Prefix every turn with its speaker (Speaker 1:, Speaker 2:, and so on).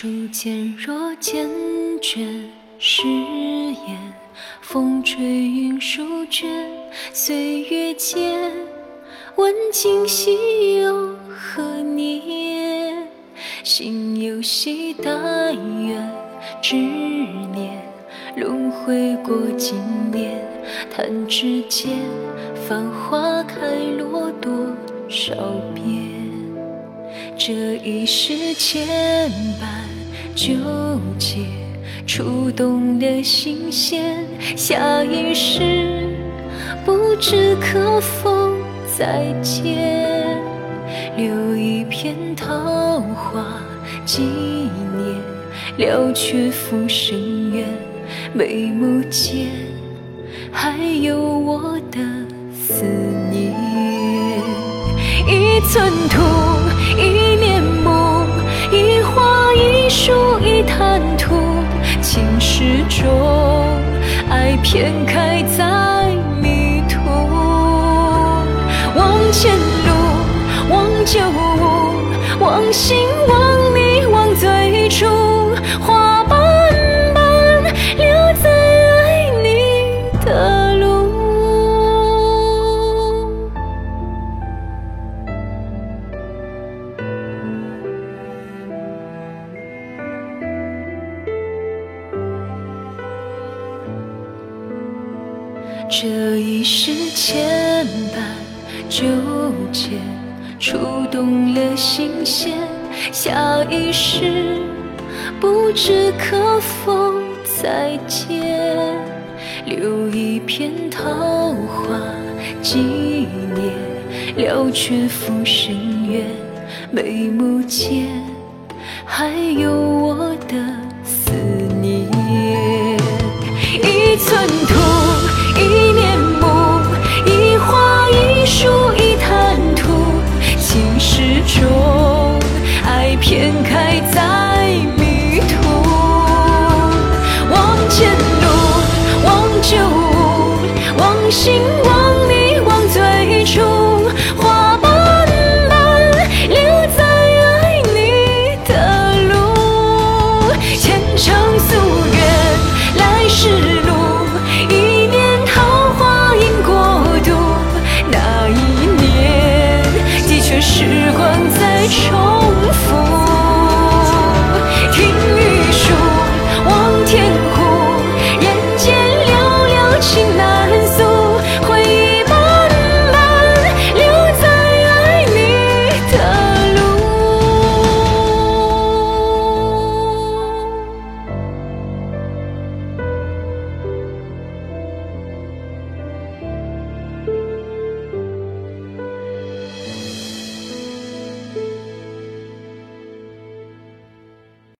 Speaker 1: 初见若缱绻誓言，风吹云舒卷，岁月间，问今夕又何年？心有惜但愿执念，轮回过经年，弹指间，繁花开落多少遍？这一世牵绊纠结，触动的心弦。下一世不知可否再见，留一片桃花纪念，了却浮生缘。眉目间还有我的思念，一寸土。一念梦，一花一树坦途，情是种，爱偏开在迷途。望前路，望旧物，望心，这一世牵绊纠结，触动了心弦。下一世不知可否再见，留一片桃花纪念，了却浮生缘。眉目间还有我的思念，一寸。one. เธอ